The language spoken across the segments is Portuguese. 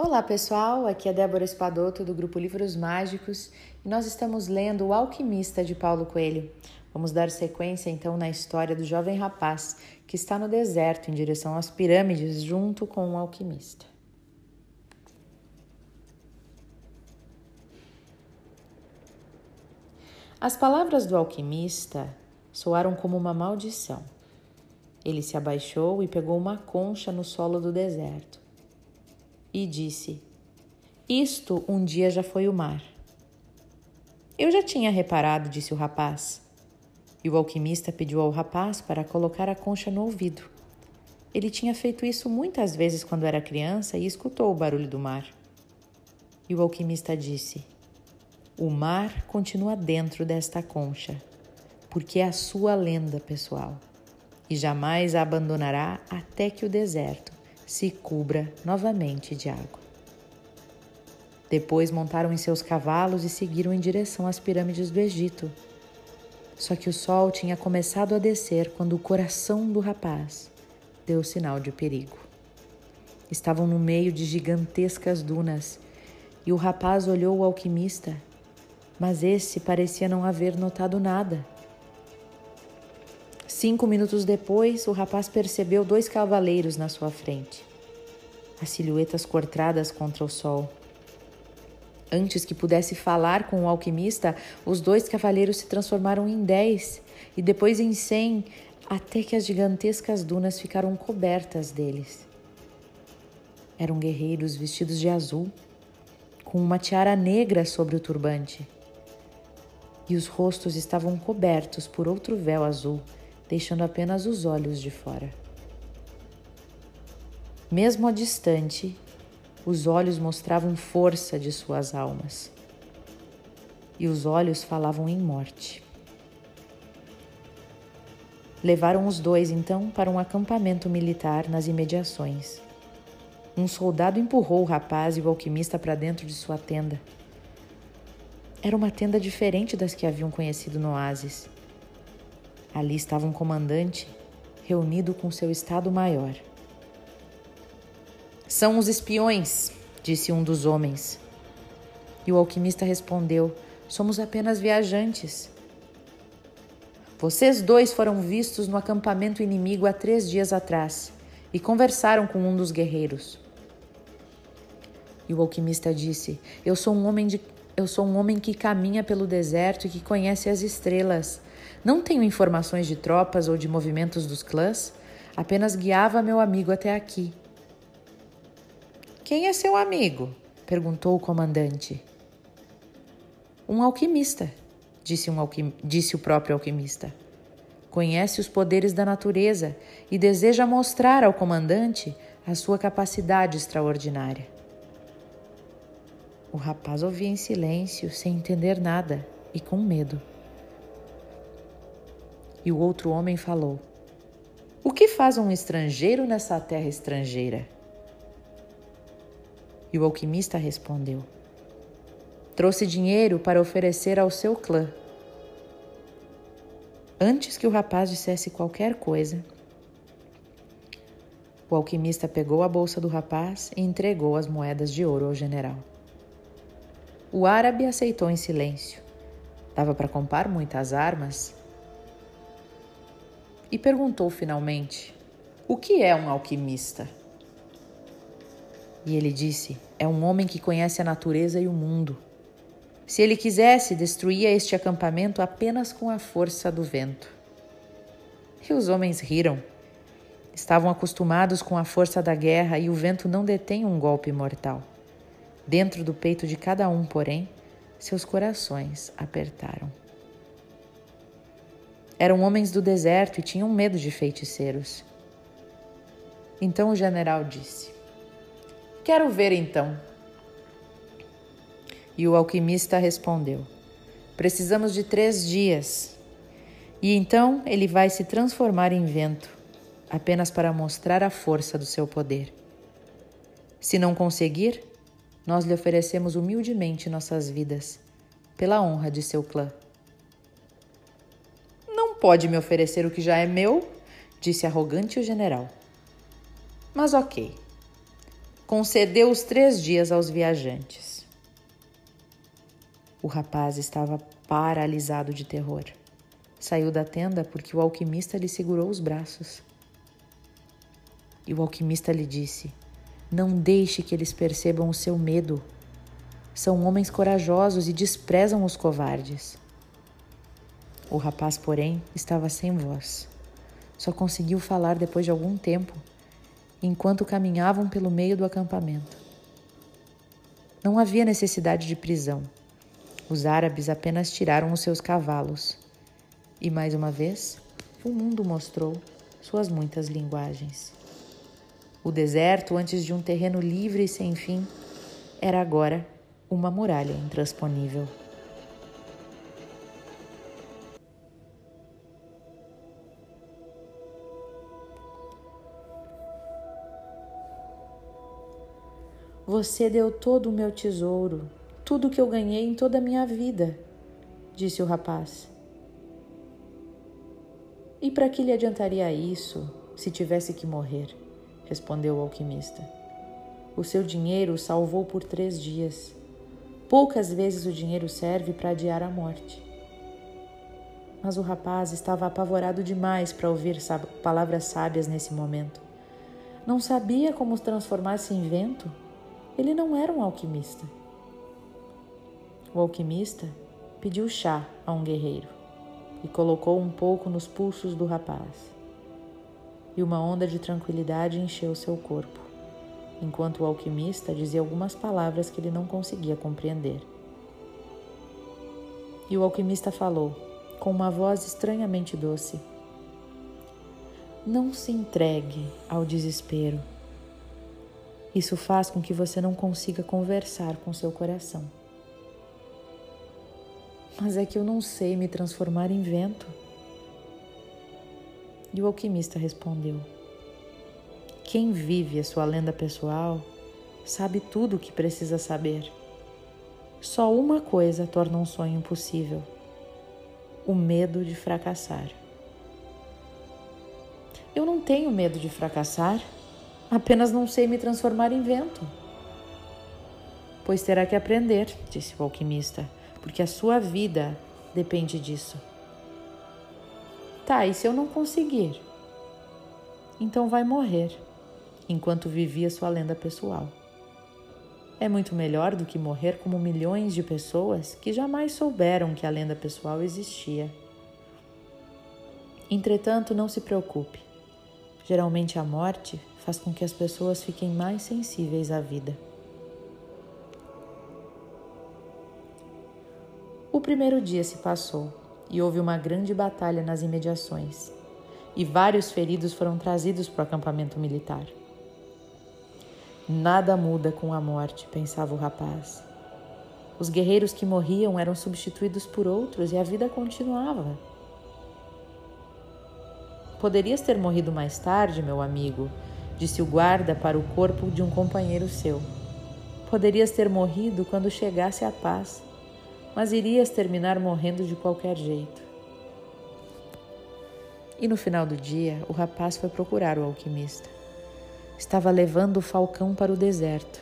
Olá pessoal, aqui é Débora Espadoto do grupo Livros Mágicos e nós estamos lendo O Alquimista de Paulo Coelho. Vamos dar sequência então na história do jovem rapaz que está no deserto em direção às pirâmides junto com um alquimista. As palavras do alquimista soaram como uma maldição. Ele se abaixou e pegou uma concha no solo do deserto e disse: Isto um dia já foi o mar. Eu já tinha reparado, disse o rapaz. E o alquimista pediu ao rapaz para colocar a concha no ouvido. Ele tinha feito isso muitas vezes quando era criança e escutou o barulho do mar. E o alquimista disse: O mar continua dentro desta concha, porque é a sua lenda pessoal, e jamais a abandonará até que o deserto se cubra novamente de água. Depois montaram em seus cavalos e seguiram em direção às pirâmides do Egito. Só que o sol tinha começado a descer quando o coração do rapaz deu sinal de perigo. Estavam no meio de gigantescas dunas e o rapaz olhou o alquimista, mas esse parecia não haver notado nada. Cinco minutos depois, o rapaz percebeu dois cavaleiros na sua frente, as silhuetas cortadas contra o sol. Antes que pudesse falar com o alquimista, os dois cavaleiros se transformaram em dez e depois em cem, até que as gigantescas dunas ficaram cobertas deles. Eram guerreiros vestidos de azul, com uma tiara negra sobre o turbante. E os rostos estavam cobertos por outro véu azul deixando apenas os olhos de fora. Mesmo a distante, os olhos mostravam força de suas almas. E os olhos falavam em morte. Levaram os dois então para um acampamento militar nas imediações. Um soldado empurrou o rapaz e o alquimista para dentro de sua tenda. Era uma tenda diferente das que haviam conhecido no oásis. Ali estava um comandante reunido com seu Estado-Maior. São os espiões, disse um dos homens. E o alquimista respondeu: Somos apenas viajantes. Vocês dois foram vistos no acampamento inimigo há três dias atrás e conversaram com um dos guerreiros. E o alquimista disse: Eu sou um homem de eu sou um homem que caminha pelo deserto e que conhece as estrelas. Não tenho informações de tropas ou de movimentos dos clãs, apenas guiava meu amigo até aqui. Quem é seu amigo? perguntou o comandante. Um alquimista, disse, um alquim... disse o próprio alquimista. Conhece os poderes da natureza e deseja mostrar ao comandante a sua capacidade extraordinária. O rapaz ouvia em silêncio, sem entender nada e com medo. E o outro homem falou: O que faz um estrangeiro nessa terra estrangeira? E o alquimista respondeu: Trouxe dinheiro para oferecer ao seu clã. Antes que o rapaz dissesse qualquer coisa, o alquimista pegou a bolsa do rapaz e entregou as moedas de ouro ao general. O árabe aceitou em silêncio. Dava para comprar muitas armas e perguntou finalmente: O que é um alquimista? E ele disse: É um homem que conhece a natureza e o mundo. Se ele quisesse, destruía este acampamento apenas com a força do vento. E os homens riram. Estavam acostumados com a força da guerra e o vento não detém um golpe mortal. Dentro do peito de cada um, porém, seus corações apertaram. Eram homens do deserto e tinham medo de feiticeiros. Então o general disse: Quero ver então. E o alquimista respondeu: Precisamos de três dias. E então ele vai se transformar em vento, apenas para mostrar a força do seu poder. Se não conseguir, nós lhe oferecemos humildemente nossas vidas, pela honra de seu clã pode me oferecer o que já é meu, disse arrogante o general. Mas ok. concedeu os três dias aos viajantes. O rapaz estava paralisado de terror. Saiu da tenda porque o alquimista lhe segurou os braços. E o alquimista lhe disse: Não deixe que eles percebam o seu medo. São homens corajosos e desprezam os covardes. O rapaz, porém, estava sem voz. Só conseguiu falar depois de algum tempo, enquanto caminhavam pelo meio do acampamento. Não havia necessidade de prisão. Os árabes apenas tiraram os seus cavalos. E mais uma vez, o mundo mostrou suas muitas linguagens. O deserto, antes de um terreno livre e sem fim, era agora uma muralha intransponível. Você deu todo o meu tesouro, tudo que eu ganhei em toda a minha vida, disse o rapaz. E para que lhe adiantaria isso se tivesse que morrer? respondeu o alquimista. O seu dinheiro o salvou por três dias. Poucas vezes o dinheiro serve para adiar a morte. Mas o rapaz estava apavorado demais para ouvir palavras sábias nesse momento. Não sabia como transformar-se em vento ele não era um alquimista. O alquimista pediu chá a um guerreiro e colocou um pouco nos pulsos do rapaz. E uma onda de tranquilidade encheu seu corpo, enquanto o alquimista dizia algumas palavras que ele não conseguia compreender. E o alquimista falou, com uma voz estranhamente doce: Não se entregue ao desespero. Isso faz com que você não consiga conversar com seu coração. Mas é que eu não sei me transformar em vento. E o alquimista respondeu: Quem vive a sua lenda pessoal sabe tudo o que precisa saber. Só uma coisa torna um sonho impossível: o medo de fracassar. Eu não tenho medo de fracassar, Apenas não sei me transformar em vento. Pois terá que aprender, disse o alquimista, porque a sua vida depende disso. Tá, e se eu não conseguir? Então vai morrer, enquanto vivia sua lenda pessoal. É muito melhor do que morrer como milhões de pessoas que jamais souberam que a lenda pessoal existia. Entretanto, não se preocupe. Geralmente a morte faz com que as pessoas fiquem mais sensíveis à vida. O primeiro dia se passou e houve uma grande batalha nas imediações, e vários feridos foram trazidos para o acampamento militar. Nada muda com a morte, pensava o rapaz. Os guerreiros que morriam eram substituídos por outros e a vida continuava. Poderias ter morrido mais tarde, meu amigo, disse o guarda para o corpo de um companheiro seu. Poderias ter morrido quando chegasse a paz, mas irias terminar morrendo de qualquer jeito. E no final do dia, o rapaz foi procurar o alquimista. Estava levando o falcão para o deserto.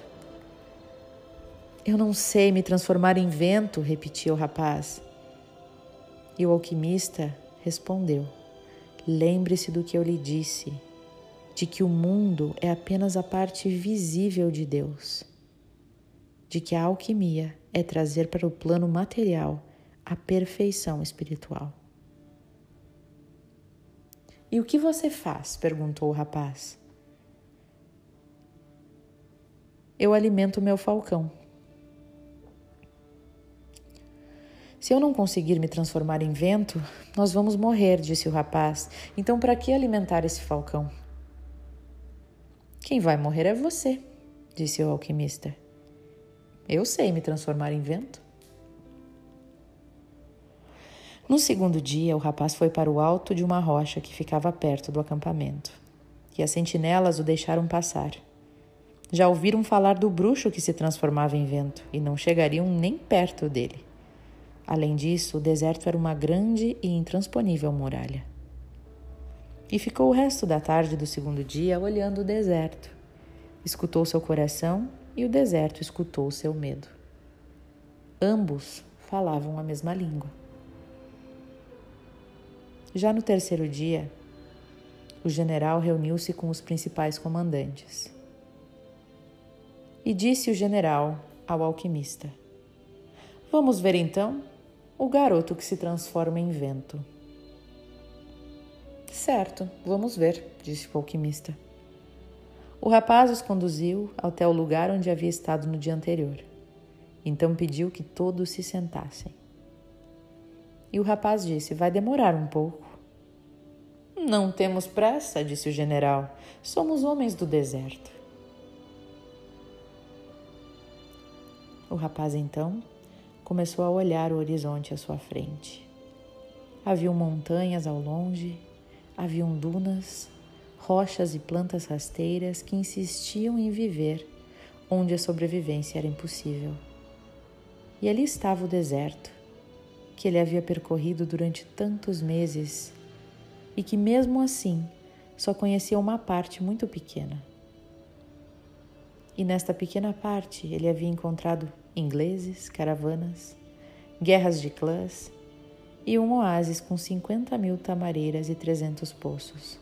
Eu não sei me transformar em vento, repetia o rapaz. E o alquimista respondeu: Lembre-se do que eu lhe disse de que o mundo é apenas a parte visível de Deus, de que a alquimia é trazer para o plano material a perfeição espiritual. E o que você faz? perguntou o rapaz. Eu alimento meu falcão. Se eu não conseguir me transformar em vento, nós vamos morrer, disse o rapaz. Então, para que alimentar esse falcão? Quem vai morrer é você, disse o alquimista. Eu sei me transformar em vento. No segundo dia, o rapaz foi para o alto de uma rocha que ficava perto do acampamento, e as sentinelas o deixaram passar. Já ouviram falar do bruxo que se transformava em vento e não chegariam nem perto dele. Além disso, o deserto era uma grande e intransponível muralha e ficou o resto da tarde do segundo dia olhando o deserto. escutou seu coração e o deserto escutou seu medo. Ambos falavam a mesma língua. Já no terceiro dia, o general reuniu-se com os principais comandantes. E disse o general ao alquimista: Vamos ver então o garoto que se transforma em vento. Certo, vamos ver, disse o alquimista. O rapaz os conduziu até o lugar onde havia estado no dia anterior. Então pediu que todos se sentassem. E o rapaz disse: Vai demorar um pouco. Não temos pressa, disse o general. Somos homens do deserto. O rapaz então começou a olhar o horizonte à sua frente. Haviam montanhas ao longe, haviam dunas, rochas e plantas rasteiras que insistiam em viver onde a sobrevivência era impossível. E ali estava o deserto, que ele havia percorrido durante tantos meses e que, mesmo assim, só conhecia uma parte muito pequena. E nesta pequena parte ele havia encontrado ingleses, caravanas, guerras de clãs e um oásis com 50 mil tamareiras e 300 poços.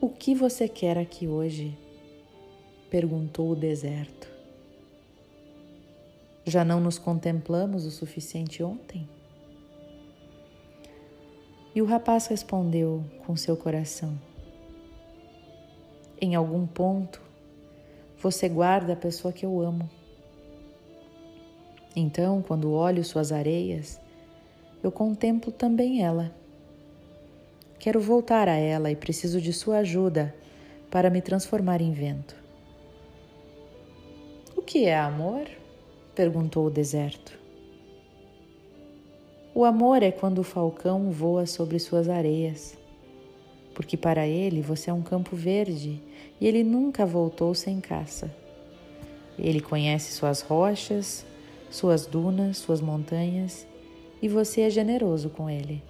O que você quer aqui hoje? perguntou o deserto. Já não nos contemplamos o suficiente ontem? E o rapaz respondeu com seu coração: Em algum ponto, você guarda a pessoa que eu amo. Então, quando olho suas areias, eu contemplo também ela. Quero voltar a ela e preciso de sua ajuda para me transformar em vento. O que é amor? perguntou o deserto. O amor é quando o falcão voa sobre suas areias, porque para ele você é um campo verde e ele nunca voltou sem caça. Ele conhece suas rochas, suas dunas, suas montanhas e você é generoso com ele.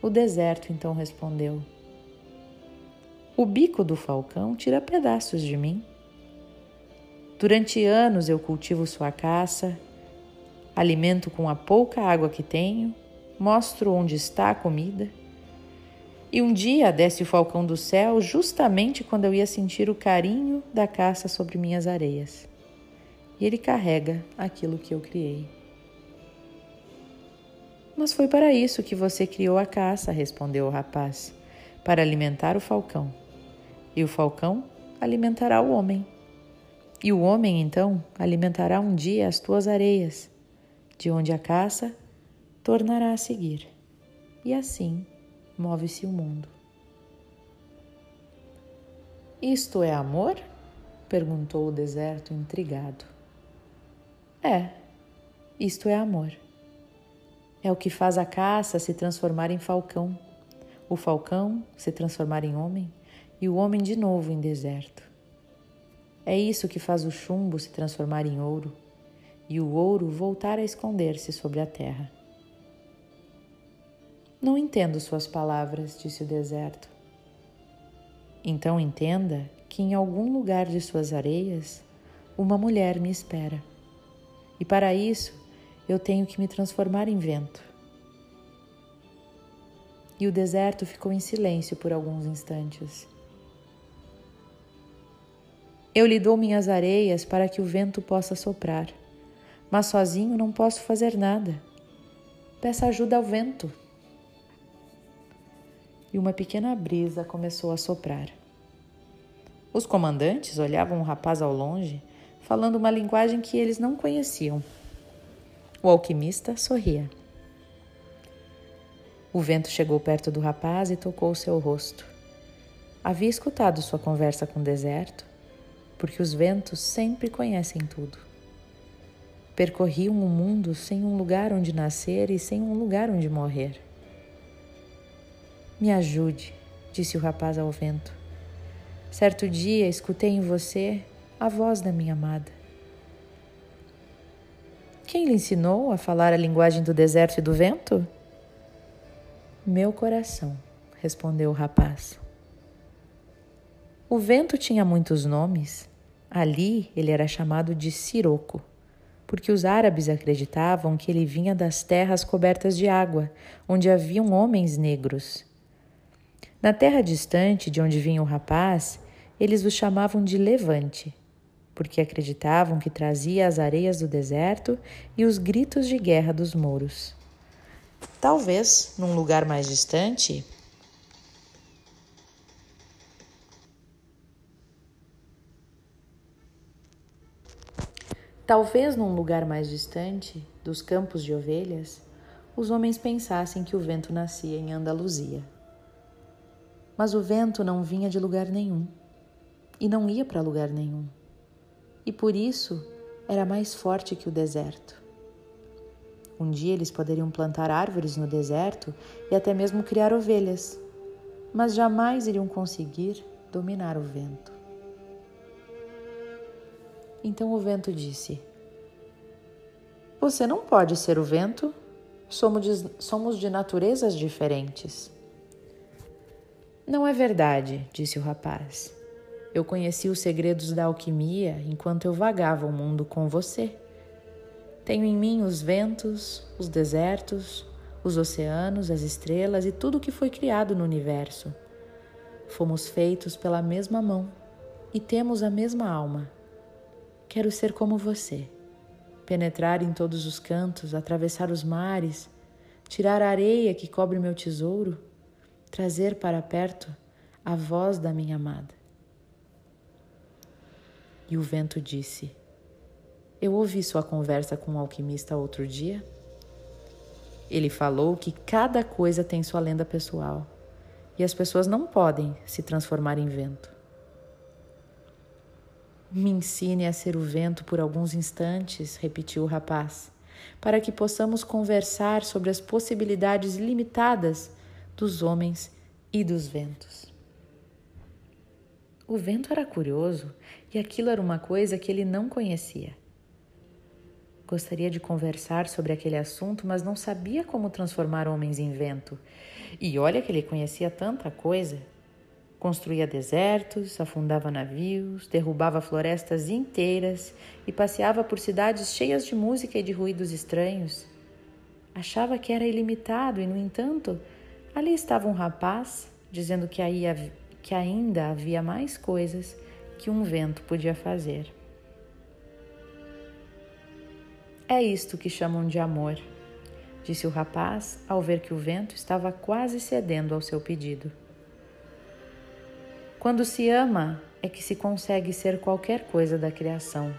O deserto então respondeu: O bico do falcão tira pedaços de mim. Durante anos eu cultivo sua caça, alimento com a pouca água que tenho, mostro onde está a comida. E um dia desce o falcão do céu justamente quando eu ia sentir o carinho da caça sobre minhas areias. E ele carrega aquilo que eu criei. Mas foi para isso que você criou a caça, respondeu o rapaz, para alimentar o falcão. E o falcão alimentará o homem. E o homem, então, alimentará um dia as tuas areias, de onde a caça tornará a seguir. E assim move-se o mundo. Isto é amor? perguntou o deserto intrigado. É, isto é amor. É o que faz a caça se transformar em falcão, o falcão se transformar em homem e o homem de novo em deserto. É isso que faz o chumbo se transformar em ouro e o ouro voltar a esconder-se sobre a terra. Não entendo suas palavras, disse o deserto. Então entenda que em algum lugar de suas areias uma mulher me espera. E para isso eu tenho que me transformar em vento. E o deserto ficou em silêncio por alguns instantes. Eu lhe dou minhas areias para que o vento possa soprar, mas sozinho não posso fazer nada. Peça ajuda ao vento. E uma pequena brisa começou a soprar. Os comandantes olhavam o rapaz ao longe, falando uma linguagem que eles não conheciam. O alquimista sorria. O vento chegou perto do rapaz e tocou seu rosto. Havia escutado sua conversa com o deserto porque os ventos sempre conhecem tudo. Percorriam o mundo sem um lugar onde nascer e sem um lugar onde morrer. Me ajude, disse o rapaz ao vento. Certo dia escutei em você a voz da minha amada. Quem lhe ensinou a falar a linguagem do deserto e do vento? Meu coração, respondeu o rapaz. O vento tinha muitos nomes. Ali ele era chamado de Siroco, porque os árabes acreditavam que ele vinha das terras cobertas de água, onde haviam homens negros. Na terra distante de onde vinha o rapaz, eles o chamavam de Levante, porque acreditavam que trazia as areias do deserto e os gritos de guerra dos mouros. Talvez, num lugar mais distante, Talvez num lugar mais distante dos campos de ovelhas, os homens pensassem que o vento nascia em Andaluzia. Mas o vento não vinha de lugar nenhum e não ia para lugar nenhum. E por isso era mais forte que o deserto. Um dia eles poderiam plantar árvores no deserto e até mesmo criar ovelhas, mas jamais iriam conseguir dominar o vento. Então o vento disse: Você não pode ser o vento, somos de, somos de naturezas diferentes. Não é verdade, disse o rapaz. Eu conheci os segredos da alquimia enquanto eu vagava o mundo com você. Tenho em mim os ventos, os desertos, os oceanos, as estrelas e tudo o que foi criado no universo. Fomos feitos pela mesma mão e temos a mesma alma. Quero ser como você, penetrar em todos os cantos, atravessar os mares, tirar a areia que cobre meu tesouro, trazer para perto a voz da minha amada. E o vento disse: Eu ouvi sua conversa com o um alquimista outro dia. Ele falou que cada coisa tem sua lenda pessoal e as pessoas não podem se transformar em vento. Me ensine a ser o vento por alguns instantes, repetiu o rapaz, para que possamos conversar sobre as possibilidades limitadas dos homens e dos ventos. O vento era curioso e aquilo era uma coisa que ele não conhecia. Gostaria de conversar sobre aquele assunto, mas não sabia como transformar homens em vento. E olha que ele conhecia tanta coisa. Construía desertos, afundava navios, derrubava florestas inteiras e passeava por cidades cheias de música e de ruídos estranhos. Achava que era ilimitado e, no entanto, ali estava um rapaz dizendo que, aí, que ainda havia mais coisas que um vento podia fazer. É isto que chamam de amor, disse o rapaz ao ver que o vento estava quase cedendo ao seu pedido. Quando se ama, é que se consegue ser qualquer coisa da criação.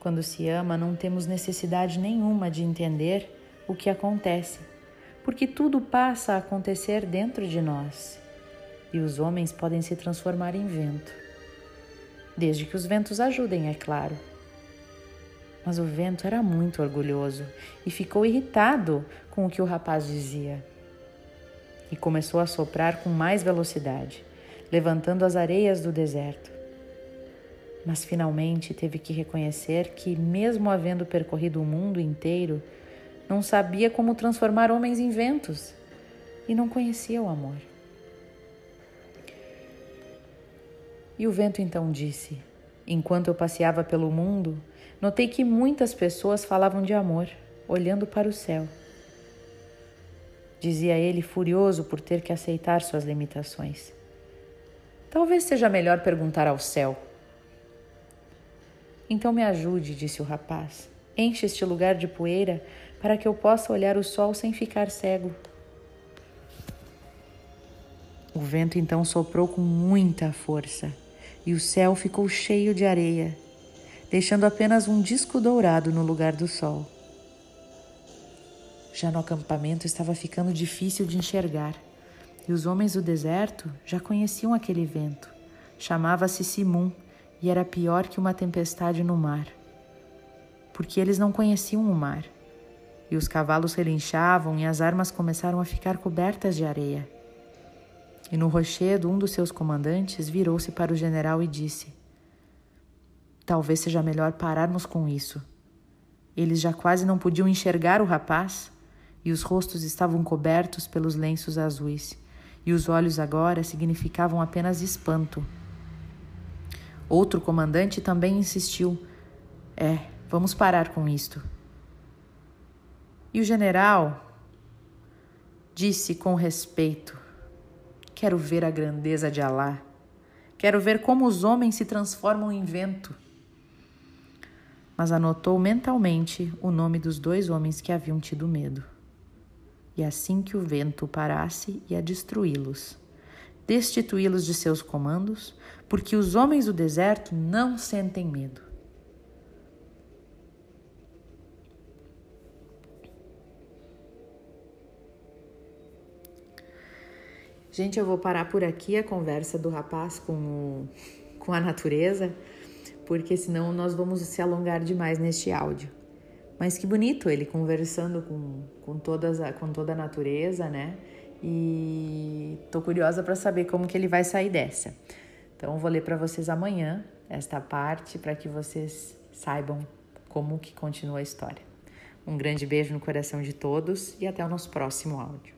Quando se ama, não temos necessidade nenhuma de entender o que acontece, porque tudo passa a acontecer dentro de nós e os homens podem se transformar em vento. Desde que os ventos ajudem, é claro. Mas o vento era muito orgulhoso e ficou irritado com o que o rapaz dizia. E começou a soprar com mais velocidade levantando as areias do deserto. Mas finalmente teve que reconhecer que, mesmo havendo percorrido o mundo inteiro, não sabia como transformar homens em ventos e não conhecia o amor. E o vento então disse: Enquanto eu passeava pelo mundo, notei que muitas pessoas falavam de amor, olhando para o céu. Dizia ele, furioso por ter que aceitar suas limitações. Talvez seja melhor perguntar ao céu. Então me ajude, disse o rapaz. Enche este lugar de poeira para que eu possa olhar o sol sem ficar cego. O vento então soprou com muita força e o céu ficou cheio de areia, deixando apenas um disco dourado no lugar do sol. Já no acampamento estava ficando difícil de enxergar. E os homens do deserto já conheciam aquele vento. Chamava-se Simum e era pior que uma tempestade no mar. Porque eles não conheciam o mar. E os cavalos relinchavam e as armas começaram a ficar cobertas de areia. E no rochedo, um dos seus comandantes virou-se para o general e disse: Talvez seja melhor pararmos com isso. Eles já quase não podiam enxergar o rapaz e os rostos estavam cobertos pelos lenços azuis, e os olhos agora significavam apenas espanto. Outro comandante também insistiu: É, vamos parar com isto. E o general disse com respeito: Quero ver a grandeza de Alá. Quero ver como os homens se transformam em vento. Mas anotou mentalmente o nome dos dois homens que haviam tido medo. E assim que o vento parasse, ia destruí-los, destituí-los de seus comandos, porque os homens do deserto não sentem medo. Gente, eu vou parar por aqui a conversa do rapaz com, o, com a natureza, porque senão nós vamos se alongar demais neste áudio. Mas que bonito ele conversando com, com, todas a, com toda a natureza, né? E tô curiosa para saber como que ele vai sair dessa. Então, vou ler para vocês amanhã esta parte para que vocês saibam como que continua a história. Um grande beijo no coração de todos e até o nosso próximo áudio.